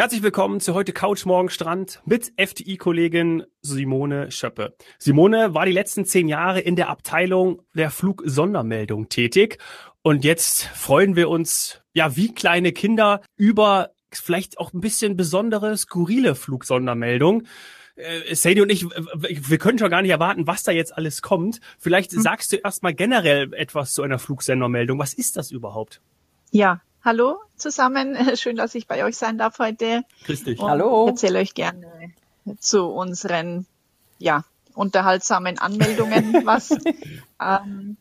Herzlich willkommen zu heute Couch Morgen Strand mit FTI-Kollegin Simone Schöppe. Simone war die letzten zehn Jahre in der Abteilung der Flugsondermeldung tätig und jetzt freuen wir uns, ja, wie kleine Kinder über vielleicht auch ein bisschen besondere, skurrile Flugsondermeldung. Äh, Sadie und ich, wir können schon gar nicht erwarten, was da jetzt alles kommt. Vielleicht hm. sagst du erstmal generell etwas zu einer Flugsendermeldung. Was ist das überhaupt? Ja, hallo zusammen. Schön, dass ich bei euch sein darf heute. Grüß dich. Und hallo. Ich erzähle euch gerne zu unseren, ja, unterhaltsamen Anmeldungen was. ähm,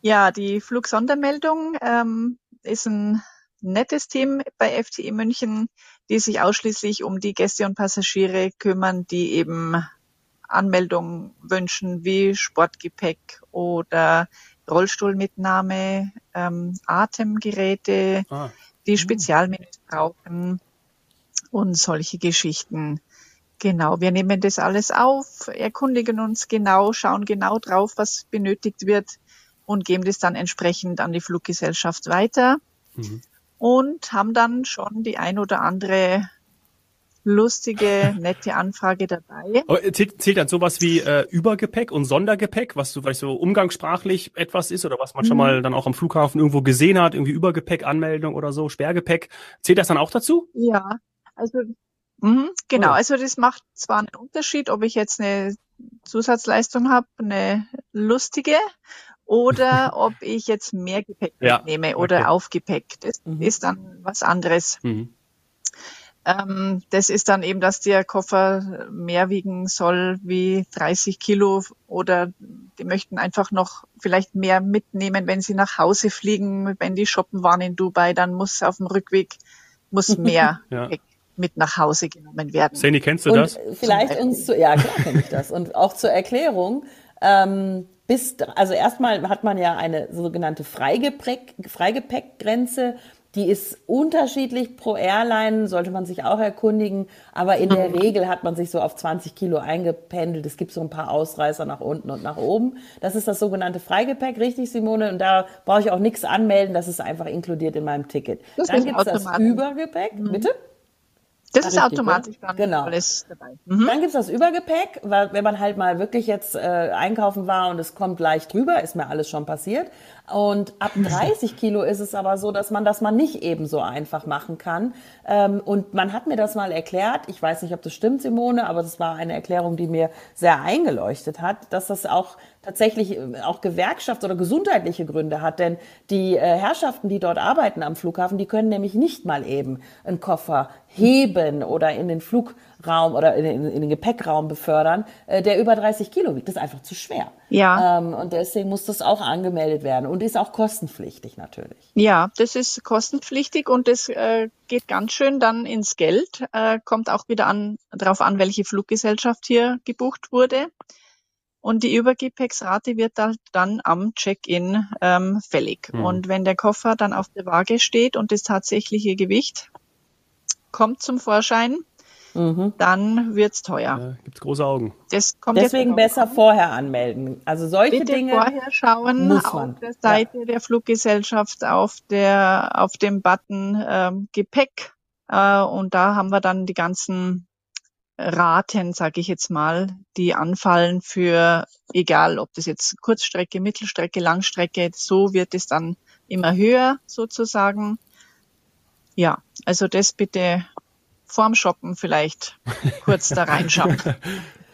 ja, die Flugsondermeldung ähm, ist ein nettes Team bei FTE München, die sich ausschließlich um die Gäste und Passagiere kümmern, die eben Anmeldungen wünschen wie Sportgepäck oder Rollstuhlmitnahme, ähm, Atemgeräte, ah. die Spezialmenüs brauchen und solche Geschichten. Genau, wir nehmen das alles auf, erkundigen uns genau, schauen genau drauf, was benötigt wird und geben das dann entsprechend an die Fluggesellschaft weiter. Mhm und haben dann schon die ein oder andere lustige, nette Anfrage dabei. Zählt, zählt dann sowas wie äh, Übergepäck und Sondergepäck, was so vielleicht so umgangssprachlich etwas ist oder was man schon mhm. mal dann auch am Flughafen irgendwo gesehen hat, irgendwie Übergepäck, Anmeldung oder so, Sperrgepäck. Zählt das dann auch dazu? Ja, also mh, genau, oh. also das macht zwar einen Unterschied, ob ich jetzt eine Zusatzleistung habe, eine lustige oder ob ich jetzt mehr Gepäck ja, nehme oder okay. Aufgepäck. Das mhm. ist dann was anderes. Mhm. Ähm, das ist dann eben, dass der Koffer mehr wiegen soll wie 30 Kilo oder die möchten einfach noch vielleicht mehr mitnehmen, wenn sie nach Hause fliegen, wenn die shoppen waren in Dubai, dann muss auf dem Rückweg muss mehr ja. mit nach Hause genommen werden. Sani, kennst du das? Und vielleicht uns zu, ja klar kenne ich das. Und auch zur Erklärung, ähm, bis, also erstmal hat man ja eine sogenannte Freigepäck, Freigepäckgrenze. Die ist unterschiedlich pro Airline, sollte man sich auch erkundigen. Aber in der mhm. Regel hat man sich so auf 20 Kilo eingependelt. Es gibt so ein paar Ausreißer nach unten und nach oben. Das ist das sogenannte Freigepäck, richtig, Simone? Und da brauche ich auch nichts anmelden. Das ist einfach inkludiert in meinem Ticket. Das Dann gibt es das Übergepäck. Mhm. Bitte? Das ist automatisch dann genau. alles dabei. Mhm. Dann gibt's das Übergepäck, weil wenn man halt mal wirklich jetzt äh, einkaufen war und es kommt leicht drüber, ist mir alles schon passiert. Und ab 30 Kilo ist es aber so, dass man das mal nicht eben so einfach machen kann. Ähm, und man hat mir das mal erklärt, ich weiß nicht, ob das stimmt, Simone, aber das war eine Erklärung, die mir sehr eingeleuchtet hat, dass das auch tatsächlich äh, auch Gewerkschafts- oder gesundheitliche Gründe hat. Denn die äh, Herrschaften, die dort arbeiten am Flughafen, die können nämlich nicht mal eben einen Koffer heben oder in den Flugraum oder in, in, in den Gepäckraum befördern, äh, der über 30 Kilo wiegt. Das ist einfach zu schwer. Ja. Ähm, und deswegen muss das auch angemeldet werden und ist auch kostenpflichtig natürlich. Ja, das ist kostenpflichtig und das äh, geht ganz schön dann ins Geld. Äh, kommt auch wieder an, darauf an, welche Fluggesellschaft hier gebucht wurde. Und die Übergepäcksrate wird dann am Check-in ähm, fällig. Mhm. Und wenn der Koffer dann auf der Waage steht und das tatsächliche Gewicht kommt zum Vorschein, mhm. dann wird's teuer. Ja, gibt's große Augen. Das kommt Deswegen besser an. vorher anmelden. Also solche Bitte Dinge vorher schauen muss man. auf der Seite ja. der Fluggesellschaft auf der auf dem Button ähm, Gepäck äh, und da haben wir dann die ganzen Raten, sage ich jetzt mal, die anfallen für egal, ob das jetzt Kurzstrecke, Mittelstrecke, Langstrecke, so wird es dann immer höher sozusagen. Ja, also das bitte vorm Shoppen vielleicht kurz da reinschauen.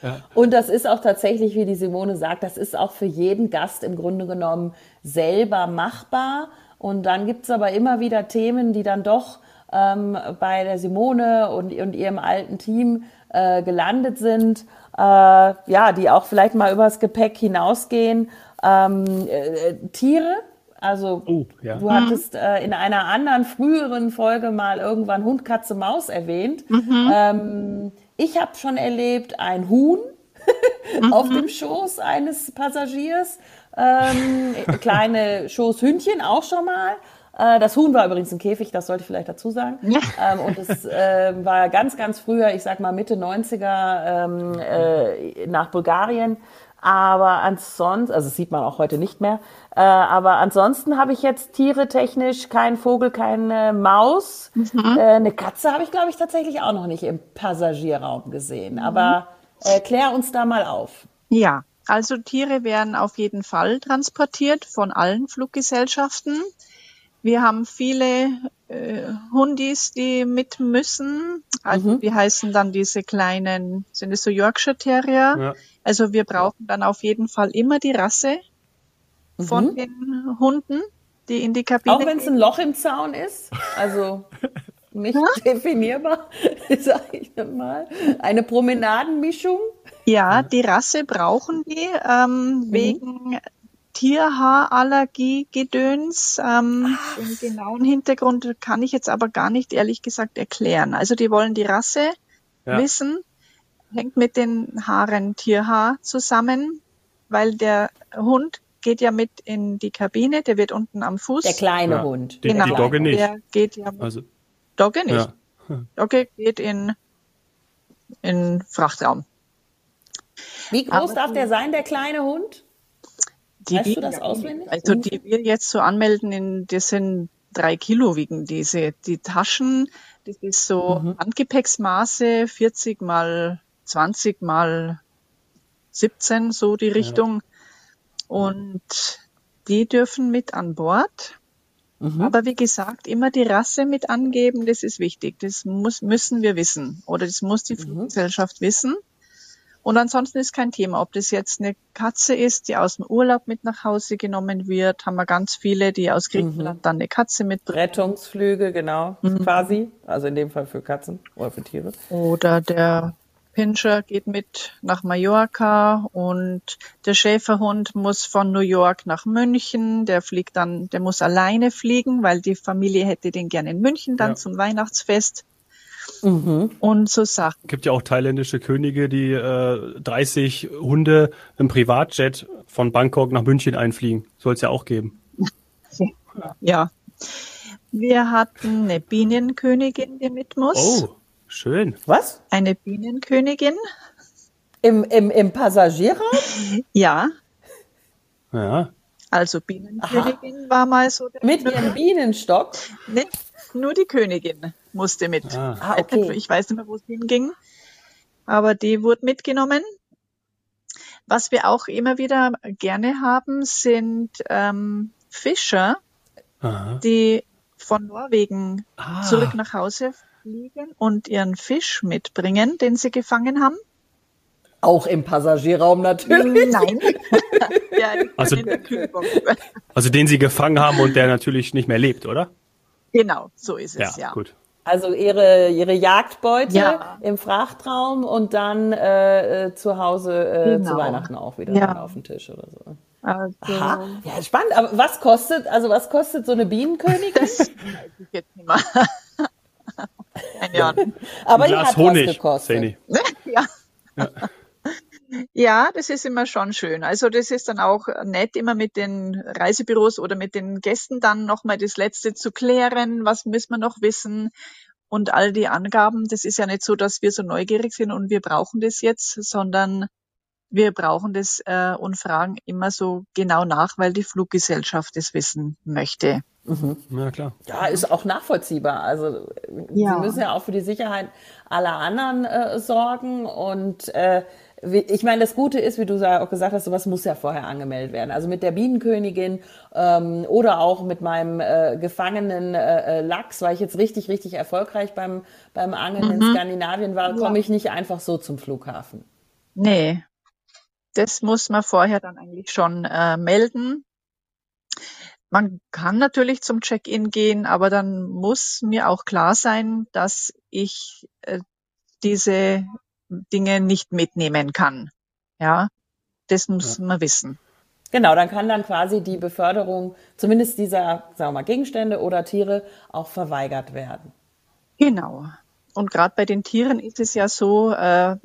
Ja. Und das ist auch tatsächlich, wie die Simone sagt, das ist auch für jeden Gast im Grunde genommen selber machbar. Und dann gibt's aber immer wieder Themen, die dann doch ähm, bei der Simone und, und ihrem alten Team äh, gelandet sind, äh, ja, die auch vielleicht mal übers Gepäck hinausgehen. Ähm, äh, Tiere, also oh, ja. du hattest äh, in einer anderen früheren Folge mal irgendwann Hund, Katze, Maus erwähnt. Mhm. Ähm, ich habe schon erlebt ein Huhn mhm. auf dem Schoß eines Passagiers, ähm, kleine Schoßhündchen auch schon mal. Äh, das Huhn war übrigens ein Käfig, das sollte ich vielleicht dazu sagen. Ja. Ähm, und es äh, war ganz, ganz früher, ich sag mal Mitte 90er, ähm, äh, nach Bulgarien Aber ansonsten, also das sieht man auch heute nicht mehr, äh, aber ansonsten habe ich jetzt Tiere technisch kein Vogel, keine Maus. Mhm. Eine Katze habe ich, glaube ich, tatsächlich auch noch nicht im Passagierraum gesehen. Mhm. Aber äh, klär uns da mal auf. Ja, also Tiere werden auf jeden Fall transportiert von allen Fluggesellschaften. Wir haben viele äh, Hundis, die mit müssen. Also mhm. wie heißen dann diese kleinen, sind es so Yorkshire Terrier? Ja. Also wir brauchen dann auf jeden Fall immer die Rasse von mhm. den Hunden, die in die Kabine Auch wenn es ein Loch im Zaun ist? Also nicht definierbar, sage ich mal. Eine Promenadenmischung? Ja, die Rasse brauchen die ähm, mhm. wegen Tierhaarallergie-Gedöns. Ähm, den genauen Hintergrund kann ich jetzt aber gar nicht ehrlich gesagt erklären. Also die wollen die Rasse ja. wissen, hängt mit den Haaren Tierhaar zusammen, weil der Hund geht ja mit in die Kabine, der wird unten am Fuß. Der kleine ja, Hund. Die, genau, die Dogge nicht. Der geht ja also, Dogge nicht. Ja. Dogge geht in, in Frachtraum. Wie groß Aber darf der sein, der kleine Hund? Die weißt du das auswendig? Also die wir jetzt so anmelden, in, das sind drei Kilo wiegen diese. Die Taschen, das ist so mhm. Handgepäcksmaße, 40 mal 20 mal 17, so die Richtung. Ja. Und die dürfen mit an Bord. Mhm. Aber wie gesagt, immer die Rasse mit angeben, das ist wichtig. Das muss, müssen wir wissen. Oder das muss die mhm. Fluggesellschaft wissen. Und ansonsten ist kein Thema, ob das jetzt eine Katze ist, die aus dem Urlaub mit nach Hause genommen wird, haben wir ganz viele, die aus Griechenland mhm. dann eine Katze mitbringen. Rettungsflüge, genau, mhm. quasi. Also in dem Fall für Katzen oder für Tiere. Oder der Pinscher geht mit nach Mallorca und der Schäferhund muss von New York nach München. Der fliegt dann, der muss alleine fliegen, weil die Familie hätte den gerne in München dann ja. zum Weihnachtsfest. Mhm. Und so Sachen. Es gibt ja auch thailändische Könige, die äh, 30 Hunde im Privatjet von Bangkok nach München einfliegen. Soll es ja auch geben. Ja. Wir hatten eine Bienenkönigin, die mit muss. Oh. Schön. Was? Eine Bienenkönigin. Im, im, im Passagierraum? Ja. Ja. Also Bienenkönigin Aha. war mal so. Mit ihrem Bienenstock? Nicht, nur die Königin musste mit. Ah. ah okay. Ich weiß nicht mehr, wo es hinging. Aber die wurde mitgenommen. Was wir auch immer wieder gerne haben, sind ähm, Fischer, Aha. die von Norwegen ah. zurück nach Hause fliegen und ihren Fisch mitbringen, den sie gefangen haben? Auch im Passagierraum natürlich. Nein. ja, also, also den sie gefangen haben und der natürlich nicht mehr lebt, oder? Genau, so ist es, ja. ja. Gut. Also ihre, ihre Jagdbeute ja. im Frachtraum und dann äh, äh zu Hause äh, genau. zu Weihnachten auch wieder ja. auf den Tisch oder so. Also, Aha. Ja, spannend. Aber was kostet, also was kostet so eine Bienenkönigin? Das weiß ich jetzt nicht mal. Keine Ahnung. Aber die hat Honig, was gekostet. ja. ja. Ja, das ist immer schon schön. Also das ist dann auch nett, immer mit den Reisebüros oder mit den Gästen dann nochmal das Letzte zu klären. Was müssen wir noch wissen? Und all die Angaben, das ist ja nicht so, dass wir so neugierig sind und wir brauchen das jetzt, sondern wir brauchen das äh, und fragen immer so genau nach, weil die Fluggesellschaft das wissen möchte. Mhm. Ja, klar. Ja, ist auch nachvollziehbar. Also ja. sie müssen ja auch für die Sicherheit aller anderen äh, sorgen und äh, ich meine, das Gute ist, wie du auch gesagt hast, sowas muss ja vorher angemeldet werden. Also mit der Bienenkönigin ähm, oder auch mit meinem äh, gefangenen äh, äh Lachs, weil ich jetzt richtig, richtig erfolgreich beim, beim Angeln mhm. in Skandinavien war, komme ich nicht einfach so zum Flughafen. Nee, das muss man vorher dann eigentlich schon äh, melden. Man kann natürlich zum Check-in gehen, aber dann muss mir auch klar sein, dass ich äh, diese Dinge nicht mitnehmen kann. Ja, das muss ja. man wissen. Genau, dann kann dann quasi die Beförderung zumindest dieser, sagen wir mal, Gegenstände oder Tiere auch verweigert werden. Genau. Und gerade bei den Tieren ist es ja so, äh,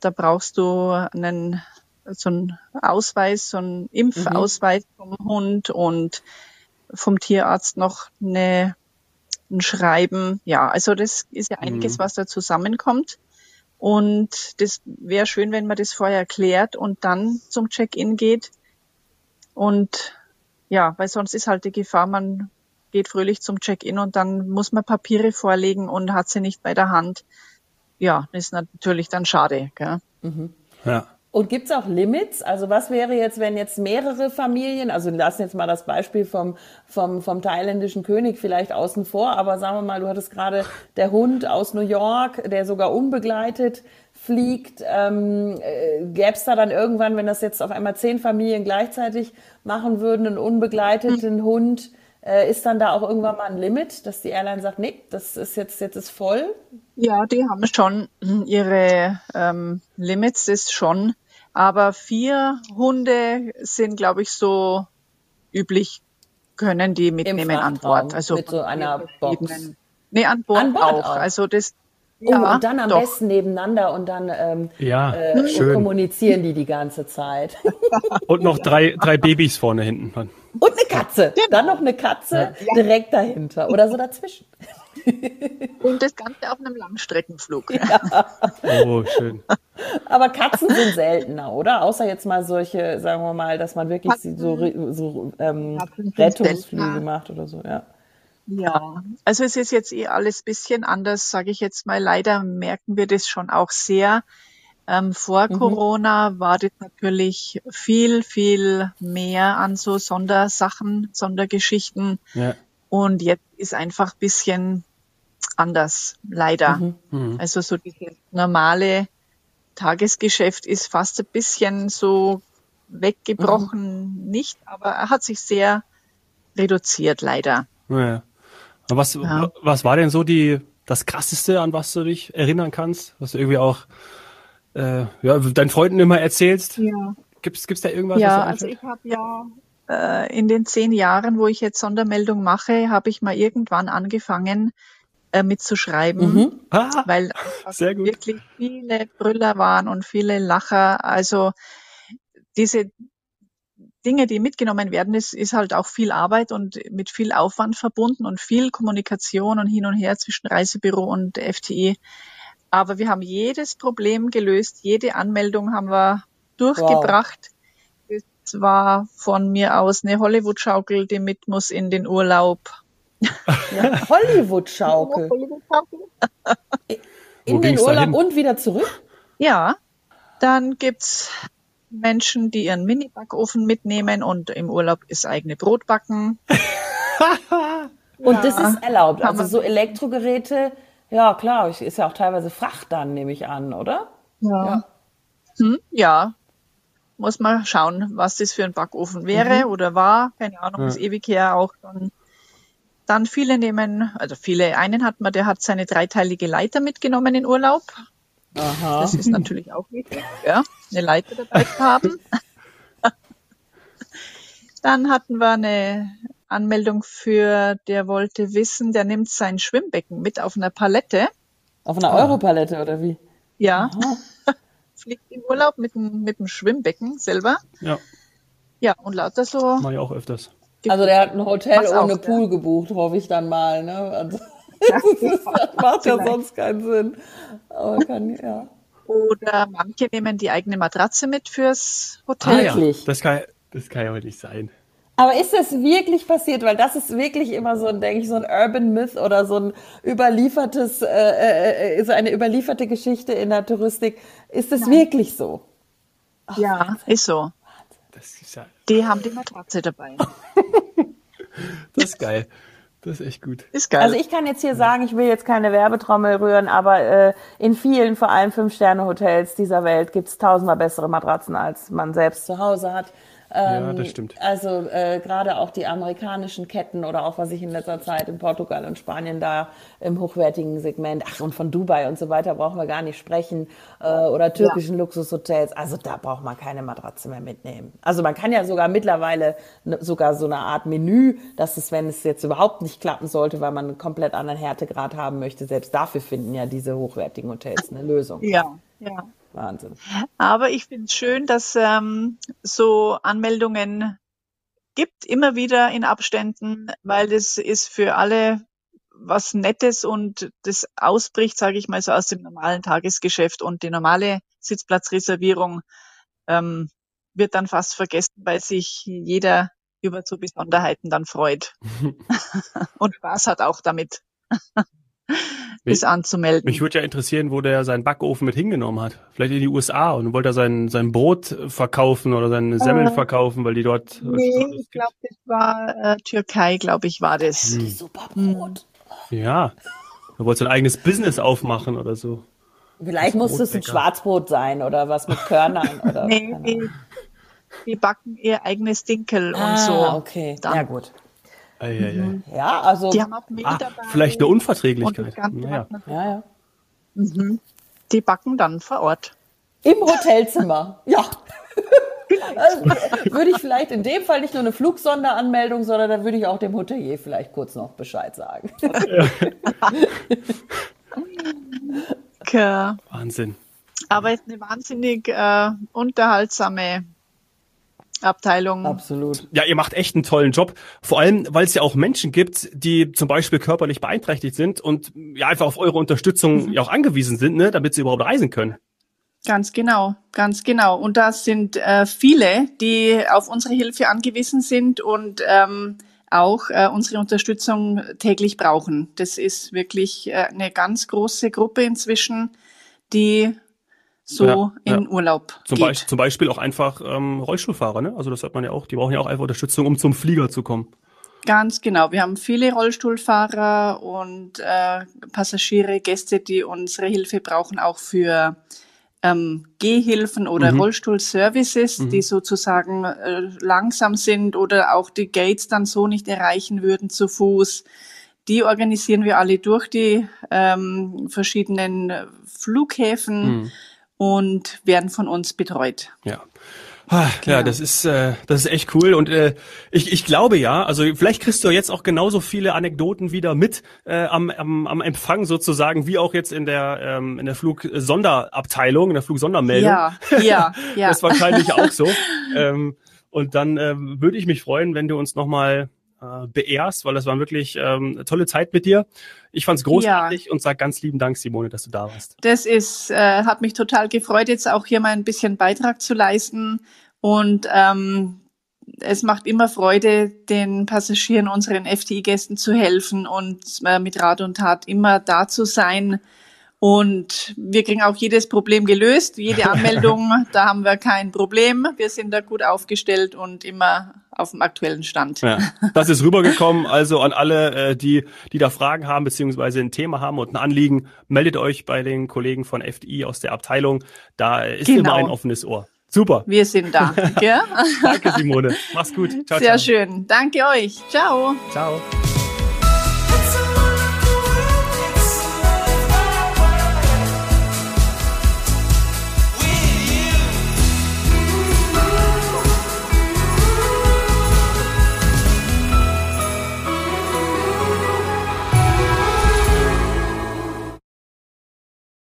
da brauchst du einen so einen Ausweis, so einen Impfausweis mhm. vom Hund und vom Tierarzt noch eine, ein Schreiben. Ja, also das ist ja einiges, mhm. was da zusammenkommt. Und das wäre schön, wenn man das vorher klärt und dann zum Check-in geht. Und ja, weil sonst ist halt die Gefahr, man geht fröhlich zum Check-in und dann muss man Papiere vorlegen und hat sie nicht bei der Hand. Ja, das ist natürlich dann schade. Gell? Mhm. Ja. Und gibt es auch Limits? Also was wäre jetzt, wenn jetzt mehrere Familien, also lassen jetzt mal das Beispiel vom, vom, vom thailändischen König vielleicht außen vor, aber sagen wir mal, du hattest gerade der Hund aus New York, der sogar unbegleitet fliegt. Ähm, äh, Gäbe es da dann irgendwann, wenn das jetzt auf einmal zehn Familien gleichzeitig machen würden, einen unbegleiteten. Hund, äh, ist dann da auch irgendwann mal ein Limit, dass die Airline sagt, nee, das ist jetzt, jetzt ist voll? Ja, die haben schon ihre ähm, Limits, das schon. Aber vier Hunde sind, glaube ich, so üblich, können die mitnehmen an Bord. Also mit so einer Box. Nee, an Bord, an Bord auch. auch. Also das Oh, ja, und dann am doch. besten nebeneinander und dann ähm, ja, äh, schön. kommunizieren die die ganze Zeit. und noch drei, drei Babys vorne hinten. Und eine Katze. Genau. Dann noch eine Katze ja. direkt dahinter oder so dazwischen. Und das Ganze auf einem Langstreckenflug. Ja. Oh, schön. Aber Katzen sind seltener, oder? Außer jetzt mal solche, sagen wir mal, dass man wirklich Katzen, so, so ähm, Rettungsflüge macht oder so, ja. Ja, also es ist jetzt eh alles bisschen anders, sage ich jetzt mal. Leider merken wir das schon auch sehr. Ähm, vor mhm. Corona war das natürlich viel, viel mehr an so Sondersachen, Sondergeschichten. Ja. Und jetzt ist einfach bisschen anders, leider. Mhm. Mhm. Also so dieses normale Tagesgeschäft ist fast ein bisschen so weggebrochen, mhm. nicht, aber er hat sich sehr reduziert, leider. Ja. Was, ja. was war denn so die, das krasseste, an was du dich erinnern kannst? Was du irgendwie auch, äh, ja, deinen Freunden immer erzählst? Ja. Gibt's, gibt's da irgendwas? Ja, also ich habe ja äh, in den zehn Jahren, wo ich jetzt Sondermeldung mache, habe ich mal irgendwann angefangen, äh, mitzuschreiben, mhm. ah, weil wirklich viele Brüller waren und viele Lacher. Also diese Dinge, die mitgenommen werden, ist, ist halt auch viel Arbeit und mit viel Aufwand verbunden und viel Kommunikation und hin und her zwischen Reisebüro und FTI. Aber wir haben jedes Problem gelöst, jede Anmeldung haben wir durchgebracht. Wow. Es war von mir aus eine Hollywood-Schaukel, die mit muss in den Urlaub. Hollywood-Schaukel. in den Urlaub und wieder zurück? Ja. Dann gibt's Menschen, die ihren Mini-Backofen mitnehmen und im Urlaub ist eigene Brot backen. und ja. das ist erlaubt. Also so Elektrogeräte, ja klar, ist ja auch teilweise Fracht dann, nehme ich an, oder? Ja. Ja. Hm, ja. Muss man schauen, was das für ein Backofen wäre mhm. oder war. Keine Ahnung, ja. ist ewig her auch dann. Dann viele nehmen, also viele, einen hat man, der hat seine dreiteilige Leiter mitgenommen in Urlaub. Aha. Das ist natürlich auch wichtig, ja, eine Leiter dabei zu haben. Dann hatten wir eine Anmeldung für, der wollte wissen, der nimmt sein Schwimmbecken mit auf einer Palette. Auf einer Europalette oder wie? Ja. Fliegt in Urlaub mit dem, mit dem Schwimmbecken selber. Ja. Ja, und lauter so. Mach ich auch öfters. Also der hat ein Hotel ohne auf, Pool ja. gebucht, hoffe ich dann mal, ne? Also das, macht ja sonst keinen Sinn. Aber kann, ja. Oder manche nehmen die eigene Matratze mit fürs Hotel. Ah, ja. Das kann, das kann ja wohl nicht sein. Aber ist das wirklich passiert? Weil das ist wirklich immer so, denke ich, so ein Urban Myth oder so ein überliefertes, äh, äh, äh so eine überlieferte Geschichte in der Touristik. Ist das Nein. wirklich so? Ach, ja, Wahnsinn. ist so. Ist ja die haben die Matratze dabei. das ist geil. Das ist echt gut. Ist geil. Also ich kann jetzt hier sagen, ich will jetzt keine Werbetrommel rühren, aber äh, in vielen, vor allem Fünf-Sterne-Hotels dieser Welt gibt es tausendmal bessere Matratzen, als man selbst zu Hause hat. Ähm, ja, das stimmt. Also äh, gerade auch die amerikanischen Ketten oder auch was ich in letzter Zeit in Portugal und Spanien da im hochwertigen Segment, ach und von Dubai und so weiter brauchen wir gar nicht sprechen äh, oder türkischen ja. Luxushotels. Also da braucht man keine Matratze mehr mitnehmen. Also man kann ja sogar mittlerweile ne, sogar so eine Art Menü, dass es, wenn es jetzt überhaupt nicht klappen sollte, weil man einen komplett anderen Härtegrad haben möchte, selbst dafür finden ja diese hochwertigen Hotels eine Lösung. Ja, ja. Wahnsinn. Aber ich finde es schön, dass ähm, so Anmeldungen gibt, immer wieder in Abständen, weil das ist für alle was Nettes und das ausbricht, sage ich mal so, aus dem normalen Tagesgeschäft und die normale Sitzplatzreservierung ähm, wird dann fast vergessen, weil sich jeder über so Besonderheiten dann freut und Spaß hat auch damit. ist anzumelden. Mich würde ja interessieren, wo der seinen Backofen mit hingenommen hat. Vielleicht in die USA und wollte er sein, sein Brot verkaufen oder seine Semmeln äh, verkaufen, weil die dort. Nee, ich glaube, das war äh, Türkei, glaube ich, war das. Hm. Super Brot. Ja. Er wollte sein eigenes Business aufmachen oder so. Vielleicht muss es ein Schwarzbrot sein oder was mit Körnern oder. nee, die, die, backen ihr eigenes Dinkel ah, und so. Okay, dann. ja gut. Ei, ei, ei. Ja, also. Die haben auch Mehl ah, dabei. Vielleicht eine Unverträglichkeit. Ja, ja. Mhm. Die backen dann vor Ort. Im Hotelzimmer. ja. Also, würde ich vielleicht in dem Fall nicht nur eine Flugsonderanmeldung, sondern dann würde ich auch dem Hotelier vielleicht kurz noch Bescheid sagen. Wahnsinn. Aber es ist eine wahnsinnig äh, unterhaltsame Abteilung. Absolut. Ja, ihr macht echt einen tollen Job. Vor allem, weil es ja auch Menschen gibt, die zum Beispiel körperlich beeinträchtigt sind und ja einfach auf eure Unterstützung mhm. ja auch angewiesen sind, ne, damit sie überhaupt reisen können. Ganz genau, ganz genau. Und das sind äh, viele, die auf unsere Hilfe angewiesen sind und ähm, auch äh, unsere Unterstützung täglich brauchen. Das ist wirklich äh, eine ganz große Gruppe inzwischen, die so ja, in ja. Urlaub zum, geht. Be zum Beispiel auch einfach ähm, Rollstuhlfahrer, ne? Also das hat man ja auch, die brauchen ja auch einfach Unterstützung, um zum Flieger zu kommen. Ganz genau. Wir haben viele Rollstuhlfahrer und äh, Passagiere, Gäste, die unsere Hilfe brauchen, auch für ähm, Gehhilfen oder mhm. Rollstuhlservices, mhm. die sozusagen äh, langsam sind oder auch die Gates dann so nicht erreichen würden zu Fuß. Die organisieren wir alle durch die ähm, verschiedenen Flughäfen. Mhm und werden von uns betreut. Ja. Ah, genau. Ja, das ist äh, das ist echt cool und äh, ich, ich glaube ja, also vielleicht kriegst du jetzt auch genauso viele Anekdoten wieder mit äh, am, am, am Empfang sozusagen wie auch jetzt in der ähm, in der Flugsonderabteilung, in der Flugsondermeldung. Ja, ja, ja. das ist wahrscheinlich auch so. ähm, und dann ähm, würde ich mich freuen, wenn du uns nochmal äh, beehrst, weil das war wirklich ähm, tolle Zeit mit dir. Ich fand es großartig ja. und sag ganz lieben Dank, Simone, dass du da warst. Das ist, äh, hat mich total gefreut, jetzt auch hier mal ein bisschen Beitrag zu leisten. Und ähm, es macht immer Freude, den Passagieren, unseren FTI-Gästen zu helfen und äh, mit Rat und Tat immer da zu sein. Und wir kriegen auch jedes Problem gelöst, jede Anmeldung, da haben wir kein Problem. Wir sind da gut aufgestellt und immer auf dem aktuellen Stand. Ja, das ist rübergekommen. Also an alle, äh, die, die da Fragen haben beziehungsweise ein Thema haben und ein Anliegen, meldet euch bei den Kollegen von FDI aus der Abteilung. Da ist genau. immer ein offenes Ohr. Super. Wir sind da. Danke, Simone. Mach's gut. Ciao, Sehr ciao. schön. Danke euch. Ciao. Ciao.